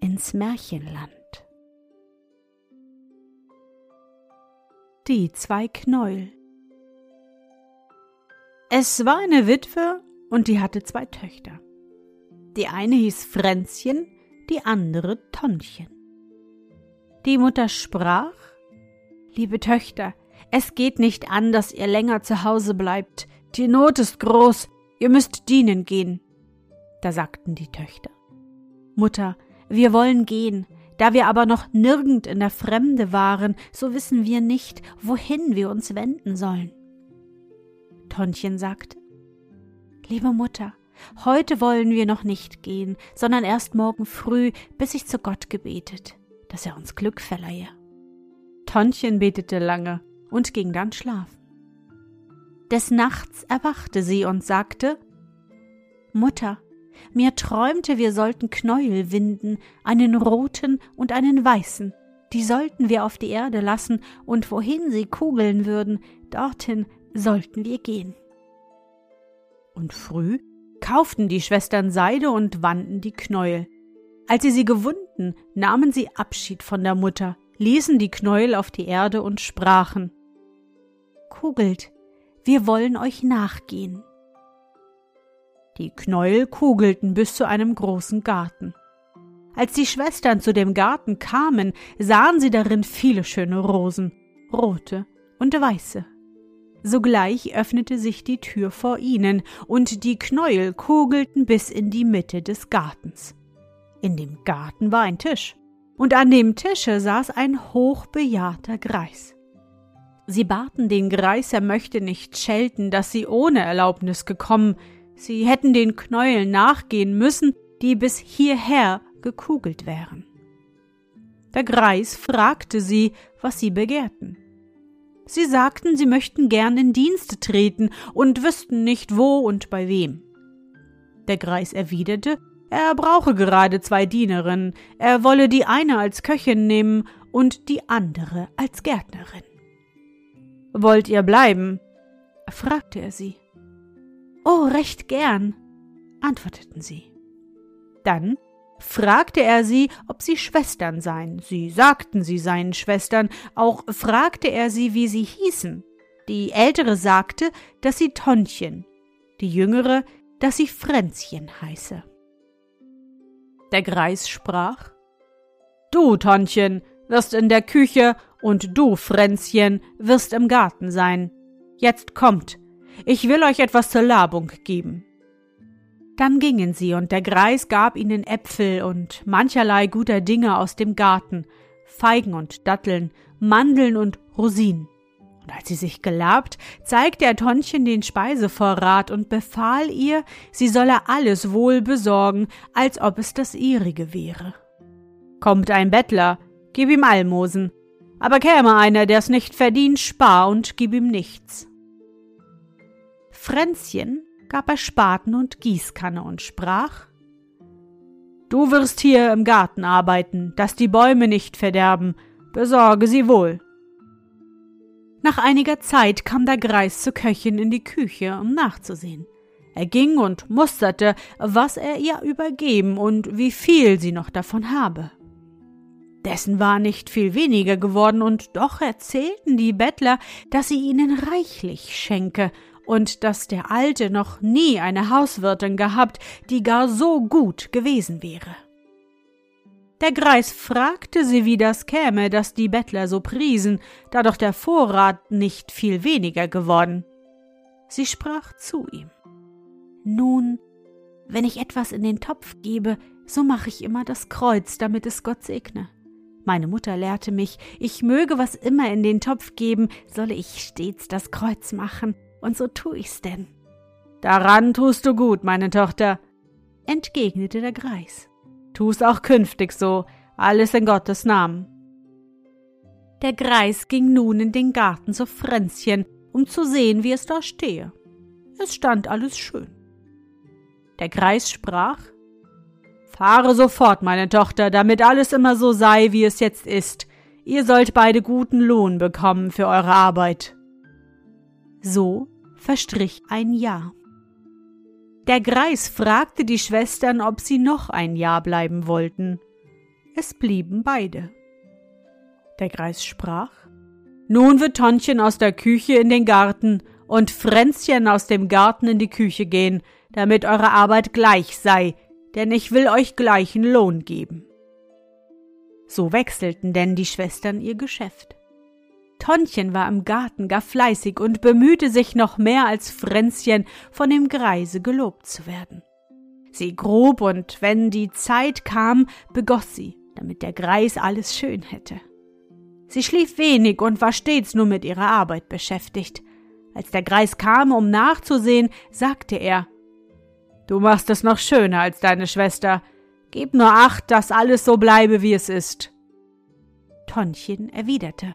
ins Märchenland. Die zwei Knäuel Es war eine Witwe und die hatte zwei Töchter. Die eine hieß Fränzchen, die andere Tonnchen. Die Mutter sprach Liebe Töchter, es geht nicht an, dass ihr länger zu Hause bleibt. Die Not ist groß, ihr müsst dienen gehen. Da sagten die Töchter Mutter, wir wollen gehen, da wir aber noch nirgend in der Fremde waren, so wissen wir nicht, wohin wir uns wenden sollen. Tonchen sagte Liebe Mutter, heute wollen wir noch nicht gehen, sondern erst morgen früh, bis ich zu Gott gebetet, dass er uns Glück verleihe. Tonchen betete lange und ging dann schlafen. Des Nachts erwachte sie und sagte Mutter, mir träumte, wir sollten Knäuel winden, einen roten und einen weißen. Die sollten wir auf die Erde lassen, und wohin sie kugeln würden, dorthin sollten wir gehen. Und früh kauften die Schwestern Seide und wanden die Knäuel. Als sie sie gewunden, nahmen sie Abschied von der Mutter, ließen die Knäuel auf die Erde und sprachen Kugelt, wir wollen euch nachgehen. Die Knäuel kugelten bis zu einem großen Garten. Als die Schwestern zu dem Garten kamen, sahen sie darin viele schöne Rosen, rote und weiße. Sogleich öffnete sich die Tür vor ihnen, und die Knäuel kugelten bis in die Mitte des Gartens. In dem Garten war ein Tisch, und an dem Tische saß ein hochbejahrter Greis. Sie baten den Greis, er möchte nicht schelten, dass sie ohne Erlaubnis gekommen, Sie hätten den Knäueln nachgehen müssen, die bis hierher gekugelt wären. Der Greis fragte sie, was sie begehrten. Sie sagten, sie möchten gern in Dienste treten und wüssten nicht wo und bei wem. Der Greis erwiderte, er brauche gerade zwei Dienerinnen, er wolle die eine als Köchin nehmen und die andere als Gärtnerin. Wollt ihr bleiben? fragte er sie. Oh, recht gern, antworteten sie. Dann fragte er sie, ob sie Schwestern seien. Sie sagten, sie seien Schwestern, auch fragte er sie, wie sie hießen. Die ältere sagte, dass sie Tonchen, die jüngere, dass sie Fränzchen heiße. Der Greis sprach Du, Tonchen, wirst in der Küche und du, Fränzchen, wirst im Garten sein. Jetzt kommt, ich will euch etwas zur Labung geben. Dann gingen sie, und der Greis gab ihnen Äpfel und mancherlei guter Dinge aus dem Garten, Feigen und Datteln, Mandeln und Rosinen. Und als sie sich gelabt, zeigte er Tonchen den Speisevorrat und befahl ihr, sie solle alles wohl besorgen, als ob es das ihrige wäre. Kommt ein Bettler, gib ihm Almosen, aber käme einer, der's nicht verdient, spar und gib ihm nichts. Fränzchen gab er Spaten und Gießkanne und sprach Du wirst hier im Garten arbeiten, dass die Bäume nicht verderben, besorge sie wohl. Nach einiger Zeit kam der Greis zur Köchin in die Küche, um nachzusehen. Er ging und musterte, was er ihr übergeben und wie viel sie noch davon habe. Dessen war nicht viel weniger geworden, und doch erzählten die Bettler, dass sie ihnen reichlich schenke und dass der Alte noch nie eine Hauswirtin gehabt, die gar so gut gewesen wäre. Der Greis fragte sie, wie das käme, dass die Bettler so priesen, da doch der Vorrat nicht viel weniger geworden. Sie sprach zu ihm. Nun, wenn ich etwas in den Topf gebe, so mache ich immer das Kreuz, damit es Gott segne. Meine Mutter lehrte mich, ich möge was immer in den Topf geben, solle ich stets das Kreuz machen, und so tu ich's denn. Daran tust du gut, meine Tochter, entgegnete der Greis. Tu's auch künftig so, alles in Gottes Namen. Der Greis ging nun in den Garten zu Fränzchen, um zu sehen, wie es da stehe. Es stand alles schön. Der Greis sprach Fahre sofort, meine Tochter, damit alles immer so sei, wie es jetzt ist. Ihr sollt beide guten Lohn bekommen für eure Arbeit. So verstrich ein Jahr. Der Greis fragte die Schwestern, ob sie noch ein Jahr bleiben wollten. Es blieben beide. Der Greis sprach Nun wird Tonchen aus der Küche in den Garten und Fränzchen aus dem Garten in die Küche gehen, damit eure Arbeit gleich sei, denn ich will euch gleichen Lohn geben. So wechselten denn die Schwestern ihr Geschäft. Tonchen war im Garten gar fleißig und bemühte sich noch mehr als Fränzchen, von dem Greise gelobt zu werden. Sie grub und wenn die Zeit kam, begoss sie, damit der Greis alles schön hätte. Sie schlief wenig und war stets nur mit ihrer Arbeit beschäftigt. Als der Greis kam, um nachzusehen, sagte er Du machst es noch schöner als deine Schwester. Gib nur acht, dass alles so bleibe, wie es ist. Tonchen erwiderte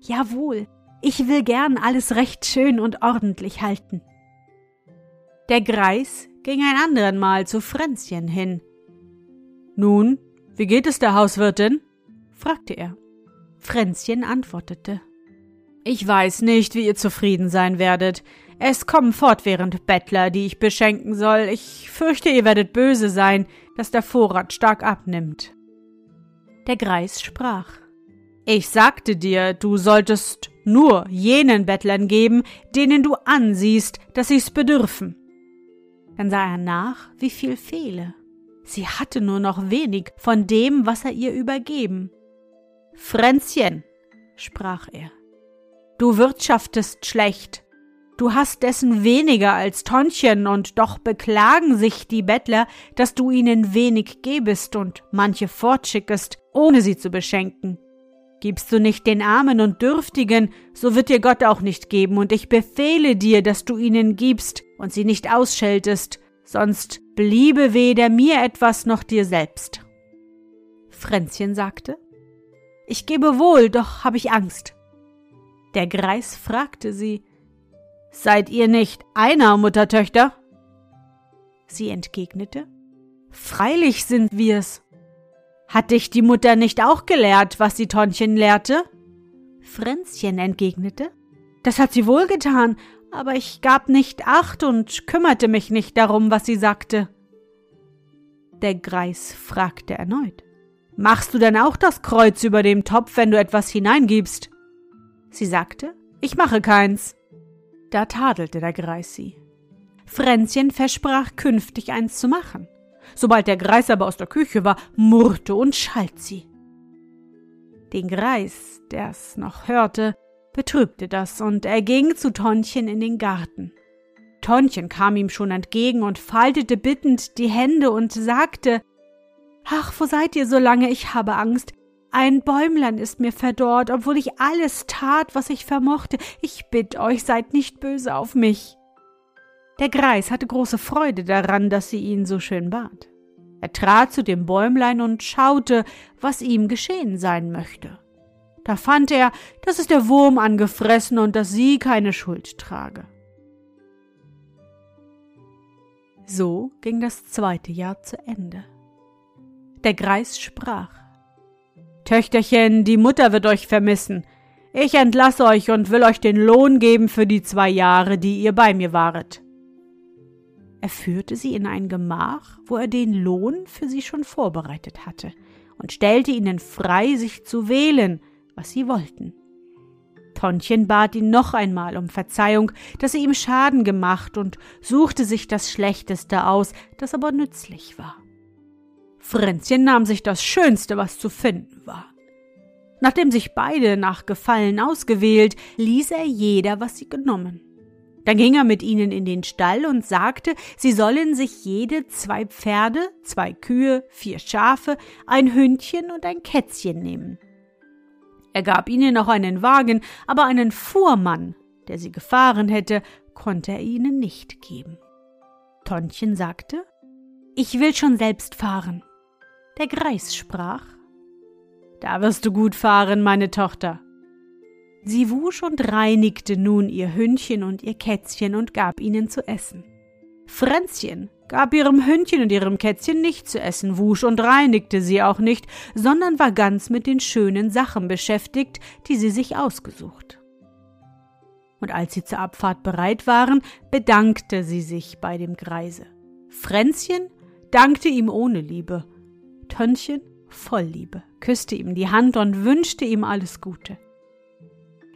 Jawohl, ich will gern alles recht schön und ordentlich halten. Der Greis ging ein anderen Mal zu Fränzchen hin. Nun, wie geht es der Hauswirtin? fragte er. Fränzchen antwortete Ich weiß nicht, wie ihr zufrieden sein werdet. Es kommen fortwährend Bettler, die ich beschenken soll. Ich fürchte, ihr werdet böse sein, dass der Vorrat stark abnimmt. Der Greis sprach. Ich sagte dir, du solltest nur jenen Bettlern geben, denen du ansiehst, dass sie's bedürfen. Dann sah er nach, wie viel fehle. Sie hatte nur noch wenig von dem, was er ihr übergeben. Fränzchen, sprach er, du wirtschaftest schlecht, Du hast dessen weniger als Tonchen, und doch beklagen sich die Bettler, dass du ihnen wenig gebest und manche fortschickest, ohne sie zu beschenken. Gibst du nicht den Armen und Dürftigen, so wird dir Gott auch nicht geben, und ich befehle dir, dass du ihnen gibst und sie nicht ausscheltest, sonst bliebe weder mir etwas noch dir selbst. Fränzchen sagte, ich gebe wohl, doch hab ich Angst. Der Greis fragte sie, Seid ihr nicht einer, Muttertöchter? Sie entgegnete, Freilich sind wir's. Hat dich die Mutter nicht auch gelehrt, was die Tonchen lehrte? Fränzchen entgegnete, Das hat sie wohl getan, aber ich gab nicht acht und kümmerte mich nicht darum, was sie sagte. Der Greis fragte erneut, Machst du denn auch das Kreuz über dem Topf, wenn du etwas hineingibst? Sie sagte, Ich mache keins. Da tadelte der Greis sie. Fränzchen versprach künftig eins zu machen. Sobald der Greis aber aus der Küche war, murrte und schalt sie. Den Greis, der's noch hörte, betrübte das, und er ging zu Tonchen in den Garten. Tonchen kam ihm schon entgegen und faltete bittend die Hände und sagte Ach, wo seid ihr so lange? Ich habe Angst. Ein Bäumlein ist mir verdorrt, obwohl ich alles tat, was ich vermochte. Ich bitt euch, seid nicht böse auf mich. Der Greis hatte große Freude daran, dass sie ihn so schön bat. Er trat zu dem Bäumlein und schaute, was ihm geschehen sein möchte. Da fand er, dass es der Wurm angefressen und dass sie keine Schuld trage. So ging das zweite Jahr zu Ende. Der Greis sprach Töchterchen, die Mutter wird euch vermissen. Ich entlasse euch und will euch den Lohn geben für die zwei Jahre, die ihr bei mir waret. Er führte sie in ein Gemach, wo er den Lohn für sie schon vorbereitet hatte, und stellte ihnen frei, sich zu wählen, was sie wollten. Tonchen bat ihn noch einmal um Verzeihung, dass er ihm Schaden gemacht, und suchte sich das Schlechteste aus, das aber nützlich war. Fränzchen nahm sich das Schönste, was zu finden war. Nachdem sich beide nach Gefallen ausgewählt, ließ er jeder, was sie genommen. Dann ging er mit ihnen in den Stall und sagte, sie sollen sich jede zwei Pferde, zwei Kühe, vier Schafe, ein Hündchen und ein Kätzchen nehmen. Er gab ihnen auch einen Wagen, aber einen Fuhrmann, der sie gefahren hätte, konnte er ihnen nicht geben. Tonchen sagte, ich will schon selbst fahren. Der Greis sprach, da wirst du gut fahren, meine Tochter. Sie wusch und reinigte nun ihr Hündchen und ihr Kätzchen und gab ihnen zu essen. Fränzchen gab ihrem Hündchen und ihrem Kätzchen nicht zu essen, wusch und reinigte sie auch nicht, sondern war ganz mit den schönen Sachen beschäftigt, die sie sich ausgesucht. Und als sie zur Abfahrt bereit waren, bedankte sie sich bei dem Greise. Fränzchen dankte ihm ohne Liebe, Tönnchen voll Liebe, küsste ihm die Hand und wünschte ihm alles Gute.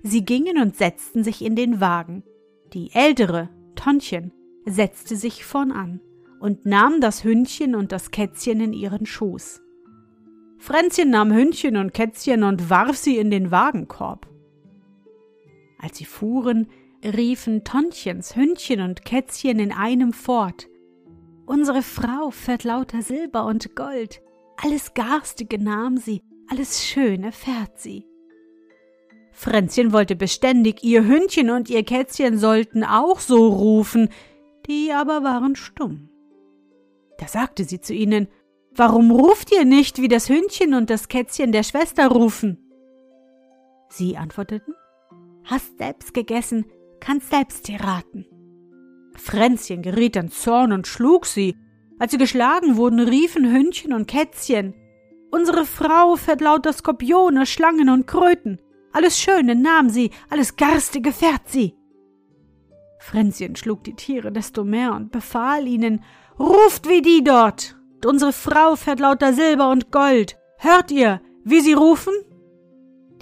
Sie gingen und setzten sich in den Wagen. Die ältere, Tonchen, setzte sich vorn an und nahm das Hündchen und das Kätzchen in ihren Schoß. Fränzchen nahm Hündchen und Kätzchen und warf sie in den Wagenkorb. Als sie fuhren, riefen Tonchens Hündchen und Kätzchen in einem fort. Unsere Frau fährt lauter Silber und Gold, alles Garstige nahm sie, alles Schöne fährt sie. Fränzchen wollte beständig, ihr Hündchen und ihr Kätzchen sollten auch so rufen, die aber waren stumm. Da sagte sie zu ihnen, Warum ruft ihr nicht, wie das Hündchen und das Kätzchen der Schwester rufen? Sie antworteten, Hast selbst gegessen, kannst selbst dir raten. Fränzchen geriet in Zorn und schlug sie. Als sie geschlagen wurden, riefen Hündchen und Kätzchen, Unsere Frau fährt lauter Skorpione, Schlangen und Kröten. Alles Schöne nahm sie, alles Garstige fährt sie. Fränzchen schlug die Tiere desto mehr und befahl ihnen, Ruft wie die dort! Unsere Frau fährt lauter Silber und Gold. Hört ihr, wie sie rufen?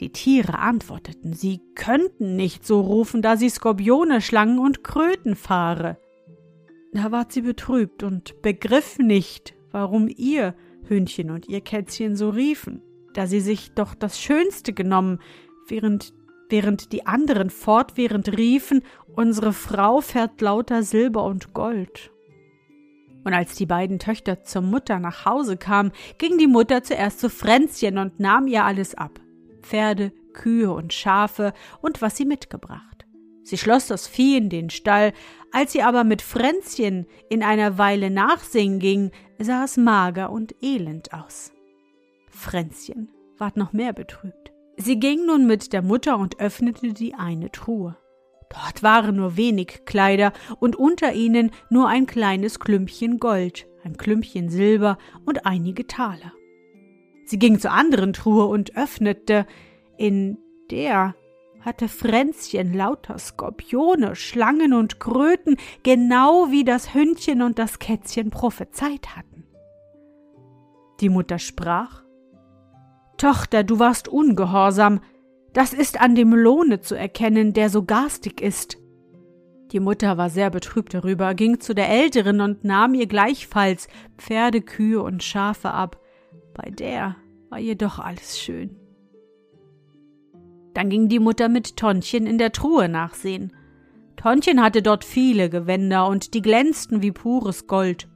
Die Tiere antworteten, sie könnten nicht so rufen, da sie Skorpione, Schlangen und Kröten fahre. Da ward sie betrübt und begriff nicht, warum ihr Hündchen und ihr Kätzchen so riefen, da sie sich doch das Schönste genommen, während, während die anderen fortwährend riefen, unsere Frau fährt lauter Silber und Gold. Und als die beiden Töchter zur Mutter nach Hause kamen, ging die Mutter zuerst zu Fränzchen und nahm ihr alles ab. Pferde, Kühe und Schafe und was sie mitgebracht. Sie schloss das Vieh in den Stall, als sie aber mit Fränzchen in einer Weile nachsingen ging, sah es mager und elend aus. Fränzchen ward noch mehr betrübt. Sie ging nun mit der Mutter und öffnete die eine Truhe. Dort waren nur wenig Kleider und unter ihnen nur ein kleines Klümpchen Gold, ein Klümpchen Silber und einige Taler. Sie ging zur anderen Truhe und öffnete. In der hatte Fränzchen lauter Skorpione, Schlangen und Kröten, genau wie das Hündchen und das Kätzchen prophezeit hatten. Die Mutter sprach Tochter, du warst ungehorsam, das ist an dem Lohne zu erkennen, der so garstig ist. Die Mutter war sehr betrübt darüber, ging zu der Älteren und nahm ihr gleichfalls Pferde, Kühe und Schafe ab. Bei der war jedoch alles schön. Dann ging die Mutter mit Tonchen in der Truhe nachsehen. Tonchen hatte dort viele Gewänder und die glänzten wie pures Gold.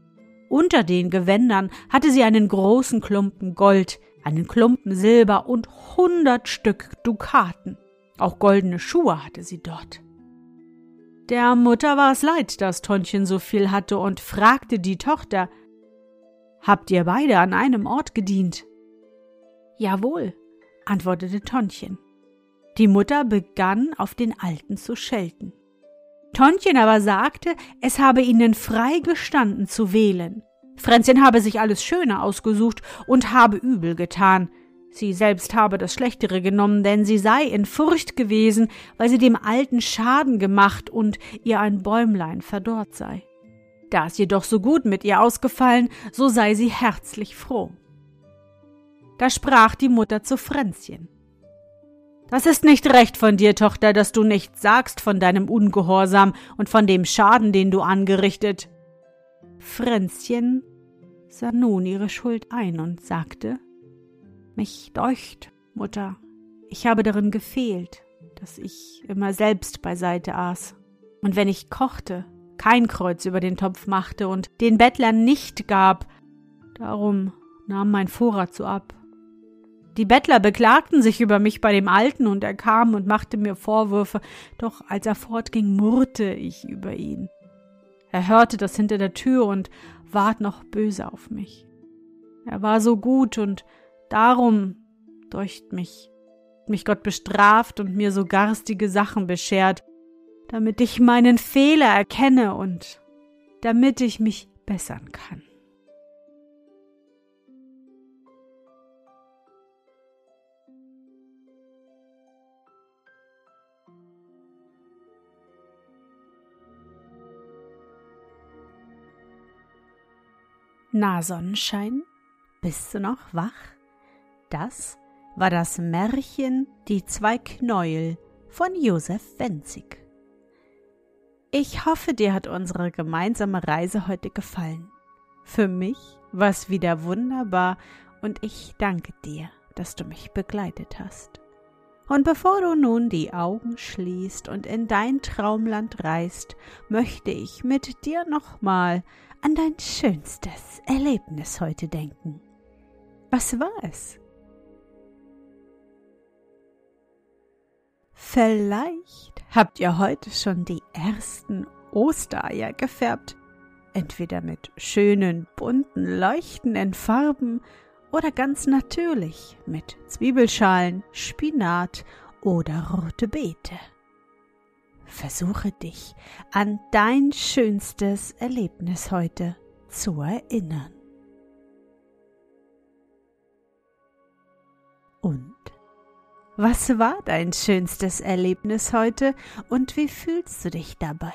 Unter den Gewändern hatte sie einen großen Klumpen Gold, einen Klumpen Silber und hundert Stück Dukaten. Auch goldene Schuhe hatte sie dort. Der Mutter war es leid, dass Tonchen so viel hatte und fragte die Tochter, Habt ihr beide an einem Ort gedient? Jawohl, antwortete Tonchen. Die Mutter begann auf den Alten zu schelten. Tonchen aber sagte, es habe ihnen frei gestanden zu wählen. Fränzchen habe sich alles Schöne ausgesucht und habe übel getan. Sie selbst habe das Schlechtere genommen, denn sie sei in Furcht gewesen, weil sie dem Alten Schaden gemacht und ihr ein Bäumlein verdorrt sei. Da es jedoch so gut mit ihr ausgefallen, so sei sie herzlich froh. Da sprach die Mutter zu Fränzchen. Das ist nicht recht von dir, Tochter, dass du nichts sagst von deinem Ungehorsam und von dem Schaden, den du angerichtet. Fränzchen sah nun ihre Schuld ein und sagte Mich deucht, Mutter, ich habe darin gefehlt, dass ich immer selbst beiseite aß. Und wenn ich kochte, kein Kreuz über den Topf machte und den Bettlern nicht gab, darum nahm mein Vorrat so ab. Die Bettler beklagten sich über mich bei dem Alten, und er kam und machte mir Vorwürfe, doch als er fortging, murrte ich über ihn. Er hörte das hinter der Tür und ward noch böse auf mich. Er war so gut, und darum, deucht mich, mich Gott bestraft und mir so garstige Sachen beschert, damit ich meinen Fehler erkenne und damit ich mich bessern kann. Na Sonnenschein, bist du noch wach? Das war das Märchen Die zwei Knäuel von Josef Wenzig. Ich hoffe, dir hat unsere gemeinsame Reise heute gefallen. Für mich war es wieder wunderbar und ich danke dir, dass du mich begleitet hast. Und bevor du nun die Augen schließt und in dein Traumland reist, möchte ich mit dir nochmal an dein schönstes Erlebnis heute denken. Was war es? Vielleicht habt ihr heute schon die ersten Ostereier gefärbt, entweder mit schönen, bunten, leuchtenden Farben oder ganz natürlich mit Zwiebelschalen, Spinat oder rote Beete. Versuche dich an dein schönstes Erlebnis heute zu erinnern. Und was war dein schönstes Erlebnis heute und wie fühlst du dich dabei?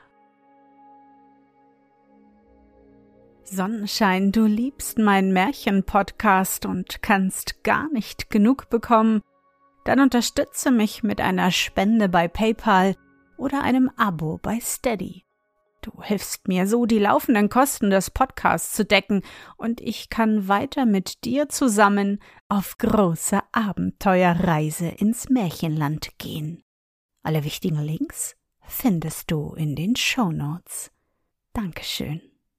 Sonnenschein, du liebst meinen Märchen-Podcast und kannst gar nicht genug bekommen, dann unterstütze mich mit einer Spende bei PayPal oder einem Abo bei Steady. Du hilfst mir so, die laufenden Kosten des Podcasts zu decken, und ich kann weiter mit dir zusammen auf große Abenteuerreise ins Märchenland gehen. Alle wichtigen Links findest du in den Show Notes. Dankeschön.